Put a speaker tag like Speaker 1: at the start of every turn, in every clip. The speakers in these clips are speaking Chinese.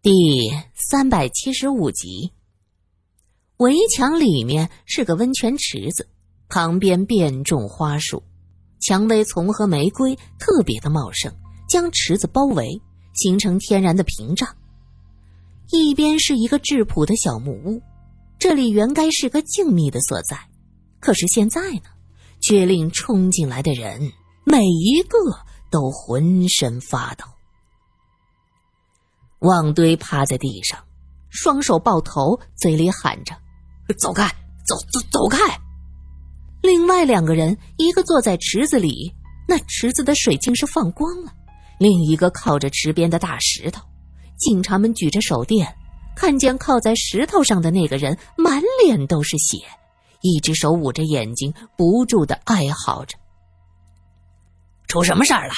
Speaker 1: 第三百七十五集。围墙里面是个温泉池子，旁边遍种花树，蔷薇丛和玫瑰特别的茂盛，将池子包围，形成天然的屏障。一边是一个质朴的小木屋，这里原该是个静谧的所在，可是现在呢，却令冲进来的人每一个都浑身发抖。旺堆趴在地上，双手抱头，嘴里喊着：“
Speaker 2: 走开，走走走开！”
Speaker 1: 另外两个人，一个坐在池子里，那池子的水竟是放光了；另一个靠着池边的大石头。警察们举着手电，看见靠在石头上的那个人满脸都是血，一只手捂着眼睛，不住的哀嚎着：“
Speaker 2: 出什么事儿了？”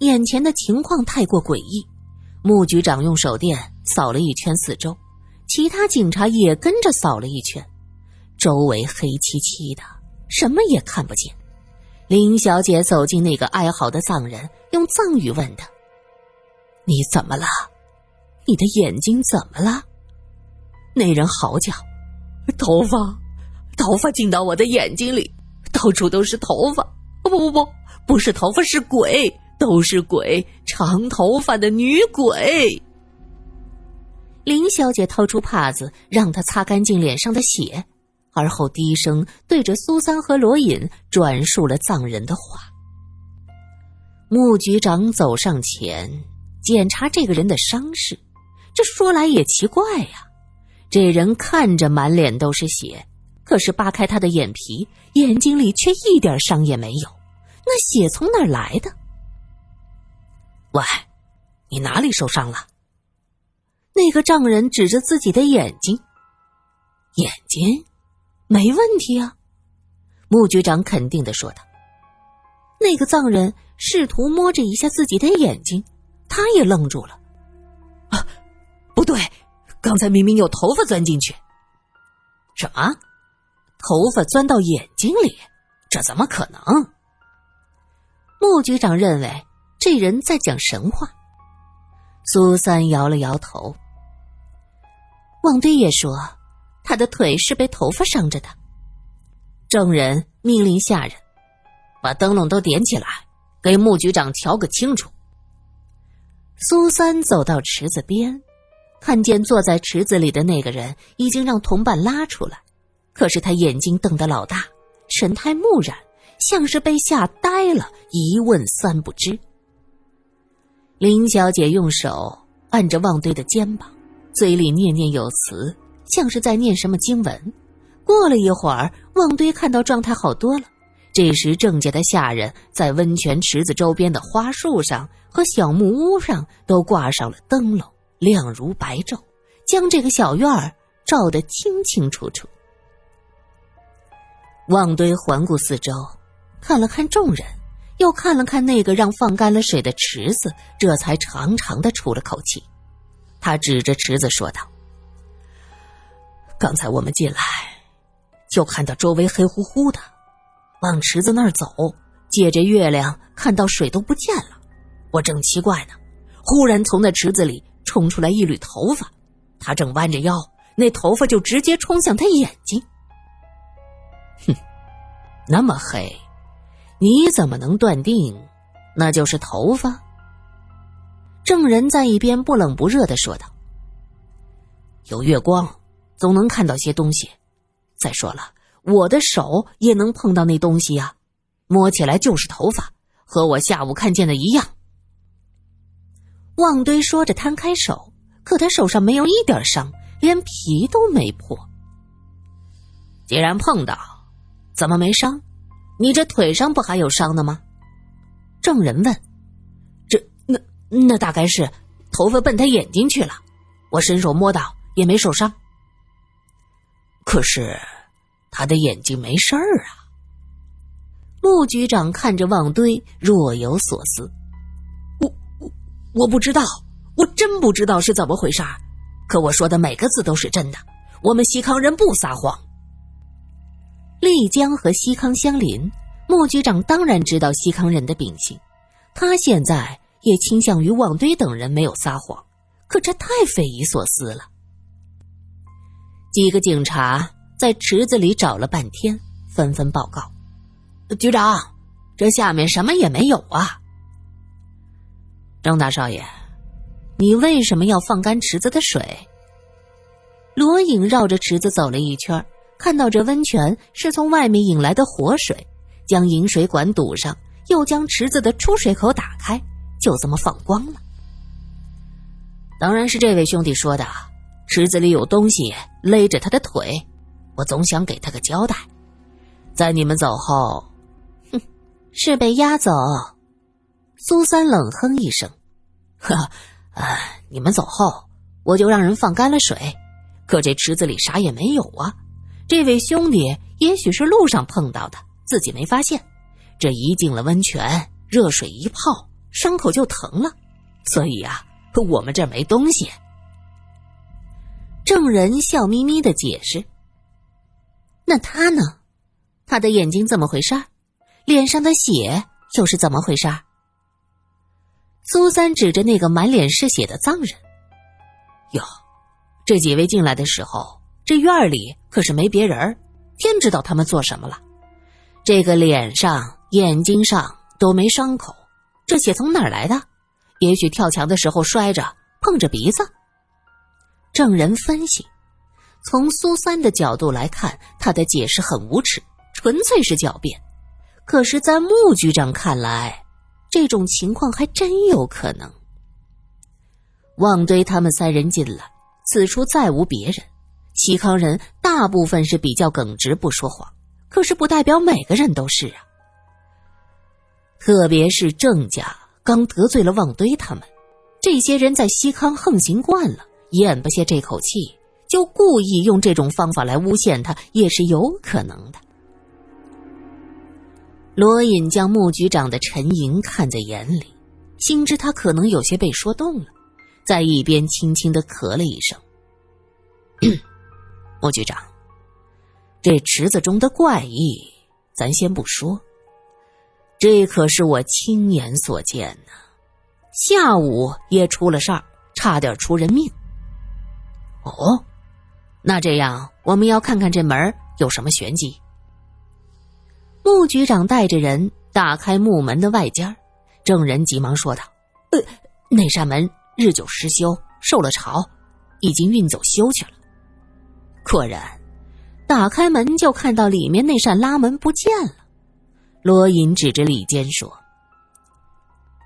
Speaker 1: 眼前的情况太过诡异。穆局长用手电扫了一圈四周，其他警察也跟着扫了一圈，周围黑漆漆的，什么也看不见。林小姐走进那个哀嚎的藏人，用藏语问他：“你怎么了？你的眼睛怎么了？”那人嚎叫：“
Speaker 2: 头发，头发进到我的眼睛里，到处都是头发！不不不，不是头发，是鬼。”都是鬼，长头发的女鬼。
Speaker 1: 林小姐掏出帕子，让他擦干净脸上的血，而后低声对着苏三和罗隐转述了藏人的话。穆局长走上前检查这个人的伤势，这说来也奇怪呀，这人看着满脸都是血，可是扒开他的眼皮，眼睛里却一点伤也没有，那血从哪儿来的？
Speaker 2: 喂，你哪里受伤了？
Speaker 1: 那个丈人指着自己的眼睛，
Speaker 2: 眼睛
Speaker 1: 没问题啊。穆局长肯定的说道。那个藏人试图摸着一下自己的眼睛，他也愣住了。
Speaker 2: 啊，不对，刚才明明有头发钻进去。
Speaker 1: 什么？头发钻到眼睛里？这怎么可能？穆局长认为。这人在讲神话。苏三摇了摇头。旺堆也说，他的腿是被头发伤着的。证人命令下人把灯笼都点起来，给穆局长瞧个清楚。苏三走到池子边，看见坐在池子里的那个人已经让同伴拉出来，可是他眼睛瞪得老大，神态木然，像是被吓呆了，一问三不知。林小姐用手按着旺堆的肩膀，嘴里念念有词，像是在念什么经文。过了一会儿，旺堆看到状态好多了。这时，郑家的下人在温泉池子周边的花树上和小木屋上都挂上了灯笼，亮如白昼，将这个小院儿照得清清楚楚。旺堆环顾四周，看了看众人。又看了看那个让放干了水的池子，这才长长的出了口气。他指着池子说道：“刚才我们进来，就看到周围黑乎乎的，往池子那儿走，借着月亮看到水都不见了。我正奇怪呢，忽然从那池子里冲出来一缕头发，他正弯着腰，那头发就直接冲向他眼睛。哼，那么黑。”你怎么能断定，那就是头发？证人在一边不冷不热的说道：“有月光，总能看到些东西。再说了，我的手也能碰到那东西呀，摸起来就是头发，和我下午看见的一样。”旺堆说着摊开手，可他手上没有一点伤，连皮都没破。既然碰到，怎么没伤？你这腿上不还有伤呢吗？证人问。这那那大概是头发奔他眼睛去了，我伸手摸到也没受伤。可是他的眼睛没事儿啊。穆局长看着旺堆，若有所思。我我我不知道，我真不知道是怎么回事儿。可我说的每个字都是真的，我们西康人不撒谎。丽江和西康相邻，穆局长当然知道西康人的秉性。他现在也倾向于旺堆等人没有撒谎，可这太匪夷所思了。几个警察在池子里找了半天，纷纷报告：“
Speaker 2: 局长，这下面什么也没有啊。”
Speaker 1: 张大少爷，你为什么要放干池子的水？罗颖绕着池子走了一圈，看到这温泉是从外面引来的活水，将引水管堵上，又将池子的出水口打开，就这么放光了。当然是这位兄弟说的，池子里有东西勒着他的腿，我总想给他个交代。在你们走后，哼，是被押走。苏三冷哼一声：“呵，啊，你们走后，我就让人放干了水。可这池子里啥也没有啊！这位兄弟也许是路上碰到的，自己没发现。这一进了温泉，热水一泡，伤口就疼了。所以啊，我们这儿没东西。”证人笑眯眯的解释：“那他呢？他的眼睛怎么回事？脸上的血又是怎么回事？”苏三指着那个满脸是血的藏人：“哟，这几位进来的时候，这院里可是没别人，天知道他们做什么了。这个脸上、眼睛上都没伤口，这血从哪儿来的？也许跳墙的时候摔着，碰着鼻子。”证人分析：“从苏三的角度来看，他的解释很无耻，纯粹是狡辩。可是，在穆局长看来……”这种情况还真有可能。旺堆他们三人进来，此处再无别人。西康人大部分是比较耿直，不说谎，可是不代表每个人都是啊。特别是郑家刚得罪了旺堆他们，这些人在西康横行惯了，咽不下这口气，就故意用这种方法来诬陷他，也是有可能的。罗隐将穆局长的沉吟看在眼里，心知他可能有些被说动了，在一边轻轻的咳了一声。穆局长，这池子中的怪异，咱先不说，这可是我亲眼所见呢。下午也出了事儿，差点出人命。哦，那这样我们要看看这门有什么玄机。穆局长带着人打开木门的外间，证人急忙说道：“呃，那扇门日久失修，受了潮，已经运走修去了。”果然，打开门就看到里面那扇拉门不见了。罗隐指着里间说：“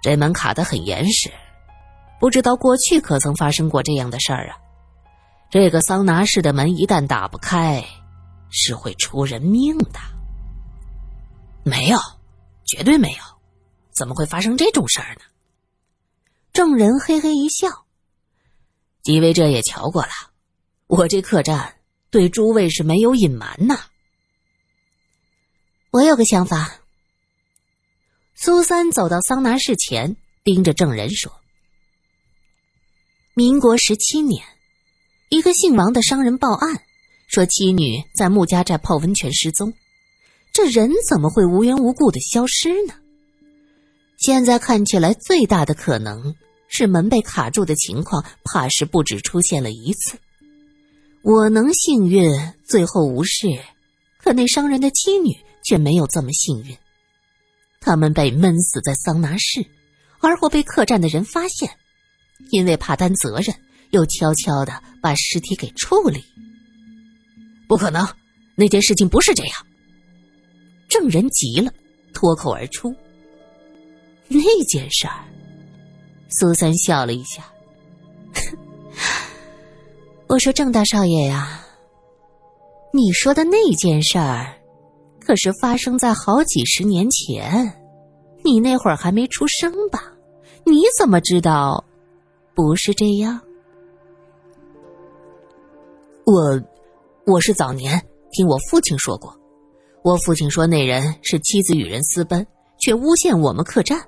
Speaker 1: 这门卡得很严实，不知道过去可曾发生过这样的事儿啊？这个桑拿室的门一旦打不开，是会出人命的。”没有，绝对没有，怎么会发生这种事儿呢？证人嘿嘿一笑。几位这也瞧过了，我这客栈对诸位是没有隐瞒呐。我有个想法。苏三走到桑拿室前，盯着证人说：“民国十七年，一个姓王的商人报案，说妻女在穆家寨泡温泉失踪。”这人怎么会无缘无故的消失呢？现在看起来，最大的可能是门被卡住的情况，怕是不止出现了一次。我能幸运最后无事，可那商人的妻女却没有这么幸运。他们被闷死在桑拿室，而后被客栈的人发现，因为怕担责任，又悄悄的把尸体给处理。不可能，那件事情不是这样。证人急了，脱口而出：“那件事儿。”苏三笑了一下：“哼我说郑大少爷呀，你说的那件事儿，可是发生在好几十年前，你那会儿还没出生吧？你怎么知道不是这样？”我，我是早年听我父亲说过。我父亲说，那人是妻子与人私奔，却诬陷我们客栈。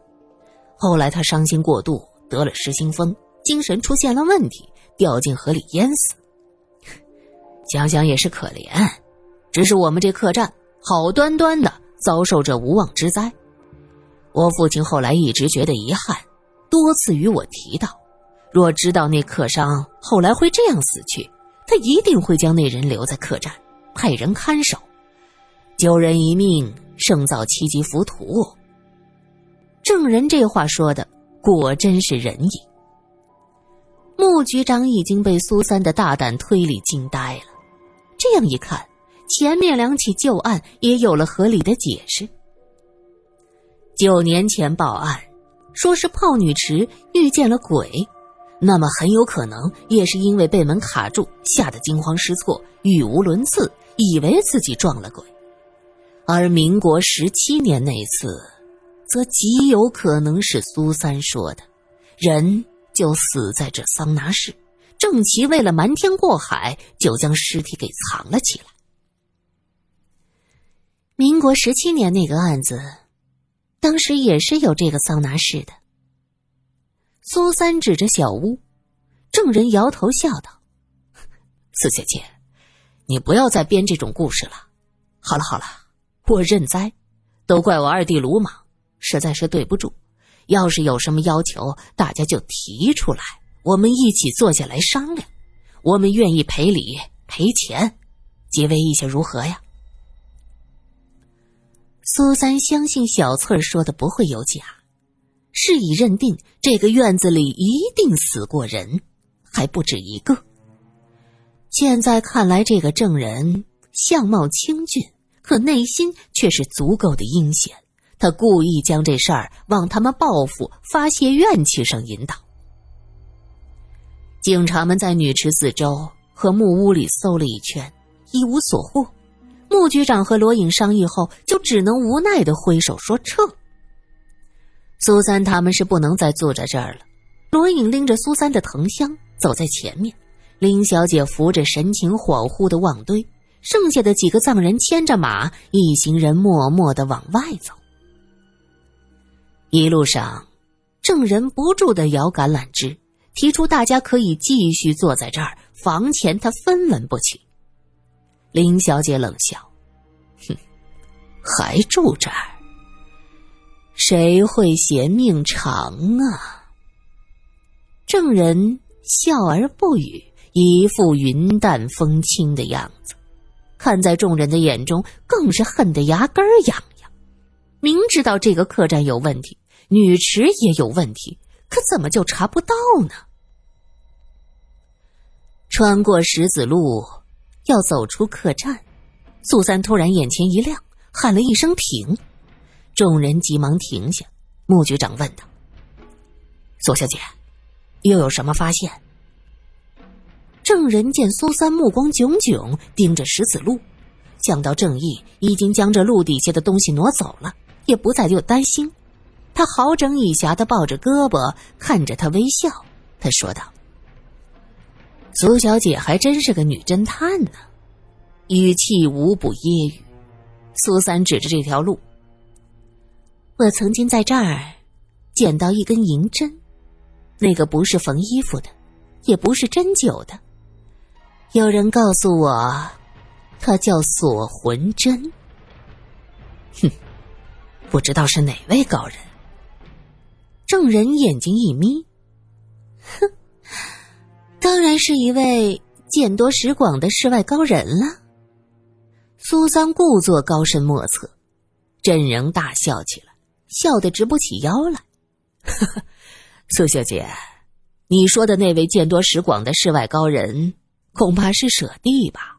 Speaker 1: 后来他伤心过度，得了失心疯，精神出现了问题，掉进河里淹死。想想也是可怜，只是我们这客栈好端端的遭受这无妄之灾。我父亲后来一直觉得遗憾，多次与我提到，若知道那客商后来会这样死去，他一定会将那人留在客栈，派人看守。救人一命，胜造七级浮屠。证人这话说的果真是仁义。穆局长已经被苏三的大胆推理惊呆了。这样一看，前面两起旧案也有了合理的解释。九年前报案，说是泡女池遇见了鬼，那么很有可能也是因为被门卡住，吓得惊慌失措，语无伦次，以为自己撞了鬼。而民国十七年那次，则极有可能是苏三说的，人。就死在这桑拿室，郑奇为了瞒天过海，就将尸体给藏了起来。民国十七年那个案子，当时也是有这个桑拿室的。苏三指着小屋，证人摇头笑道：“四姐姐，你不要再编这种故事了。好了好了，我认栽，都怪我二弟鲁莽，实在是对不住。”要是有什么要求，大家就提出来，我们一起坐下来商量。我们愿意赔礼赔钱，几位意见如何呀？苏三相信小翠儿说的不会有假，是已认定这个院子里一定死过人，还不止一个。现在看来，这个证人相貌清俊，可内心却是足够的阴险。他故意将这事儿往他们报复、发泄怨气上引导。警察们在女池四周和木屋里搜了一圈，一无所获。穆局长和罗颖商议后，就只能无奈的挥手说撤。苏三他们是不能再坐在这儿了。罗颖拎着苏三的藤箱走在前面，林小姐扶着神情恍惚的旺堆，剩下的几个藏人牵着马，一行人默默的往外走。一路上，郑人不住的摇橄榄枝，提出大家可以继续坐在这儿，房钱他分文不取。林小姐冷笑：“哼，还住这儿？谁会嫌命长啊？”郑人笑而不语，一副云淡风轻的样子，看在众人的眼中，更是恨得牙根痒痒。明知道这个客栈有问题，女池也有问题，可怎么就查不到呢？穿过石子路，要走出客栈，苏三突然眼前一亮，喊了一声“停”，众人急忙停下。穆局长问道：“苏小姐，又有什么发现？”证人见苏三目光炯炯盯着石子路，想到正义已经将这路底下的东西挪走了。也不再又担心，他好整以暇的抱着胳膊，看着他微笑。他说道：“苏小姐还真是个女侦探呢。”语气无不揶揄。苏三指着这条路：“我曾经在这儿捡到一根银针，那个不是缝衣服的，也不是针灸的。有人告诉我，它叫锁魂针。”哼。不知道是哪位高人。众人眼睛一眯，哼，当然是一位见多识广的世外高人了。苏三故作高深莫测，证人大笑起来，笑得直不起腰来。苏小姐，你说的那位见多识广的世外高人，恐怕是舍弟吧？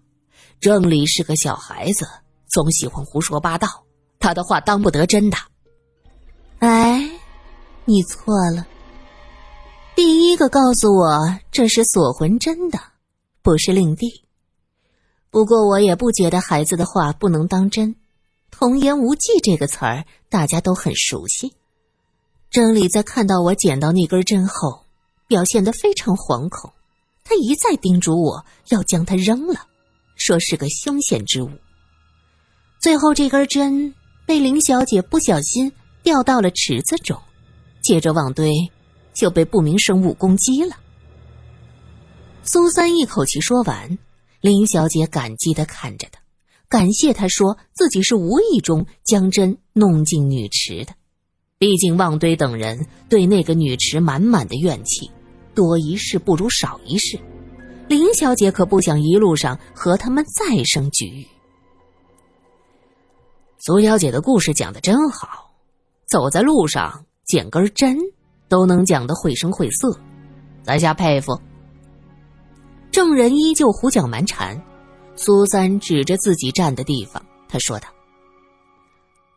Speaker 1: 郑离是个小孩子，总喜欢胡说八道。他的话当不得真的。哎，你错了。第一个告诉我这是锁魂针的，不是令弟。不过我也不觉得孩子的话不能当真。童言无忌这个词儿大家都很熟悉。真理在看到我捡到那根针后，表现得非常惶恐。他一再叮嘱我要将它扔了，说是个凶险之物。最后这根针。被林小姐不小心掉到了池子中，接着旺堆就被不明生物攻击了。苏三一口气说完，林小姐感激的看着他，感谢他说自己是无意中将针弄进女池的。毕竟旺堆等人对那个女池满满的怨气，多一事不如少一事。林小姐可不想一路上和他们再生局域。
Speaker 2: 苏小姐的故事讲的真好，走在路上捡根针都能讲得绘声绘色，在下佩服。
Speaker 1: 证人依旧胡搅蛮缠，苏三指着自己站的地方，他说道：“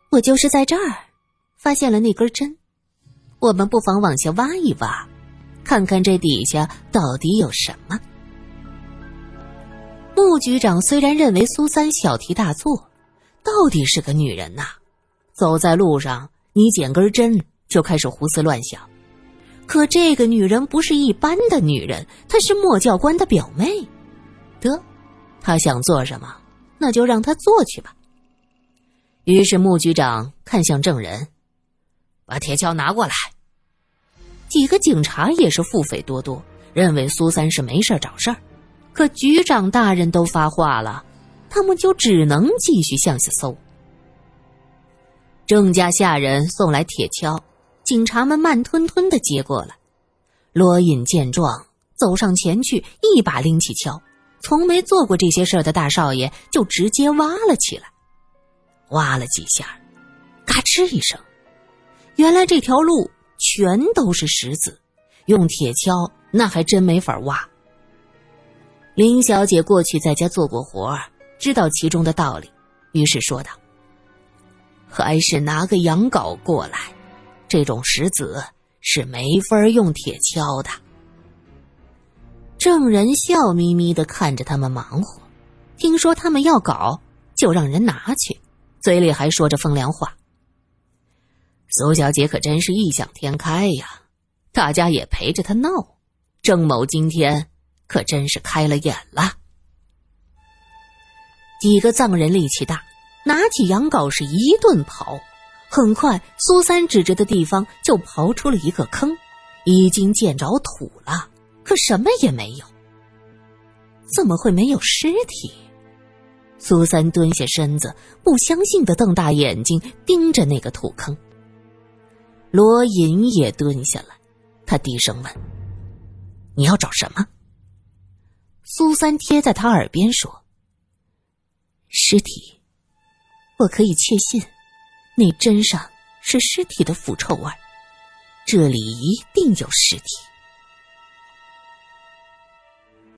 Speaker 1: 我就是在这儿发现了那根针，我们不妨往下挖一挖，看看这底下到底有什么。”穆局长虽然认为苏三小题大做。到底是个女人呐！走在路上，你捡根针就开始胡思乱想。可这个女人不是一般的女人，她是莫教官的表妹。得，他想做什么，那就让他做去吧。于是穆局长看向证人，
Speaker 2: 把铁锹拿过来。
Speaker 1: 几个警察也是腹诽多多，认为苏三是没事找事儿。可局长大人都发话了。他们就只能继续向下搜。郑家下人送来铁锹，警察们慢吞吞的接过来。罗隐见状，走上前去，一把拎起锹。从没做过这些事儿的大少爷就直接挖了起来。挖了几下，嘎吱一声，原来这条路全都是石子，用铁锹那还真没法挖。林小姐过去在家做过活儿。知道其中的道理，于是说道：“还是拿个羊镐过来，这种石子是没法用铁锹的。”证人笑眯眯的看着他们忙活，听说他们要搞，就让人拿去，嘴里还说着风凉话。苏小姐可真是异想天开呀，大家也陪着她闹。郑某今天可真是开了眼了。几个藏人力气大，拿起羊镐是一顿刨。很快，苏三指着的地方就刨出了一个坑，已经见着土了，可什么也没有。怎么会没有尸体？苏三蹲下身子，不相信的瞪大眼睛盯着那个土坑。罗隐也蹲下来，他低声问：“你要找什么？”苏三贴在他耳边说。尸体，我可以确信，那针上是尸体的腐臭味这里一定有尸体。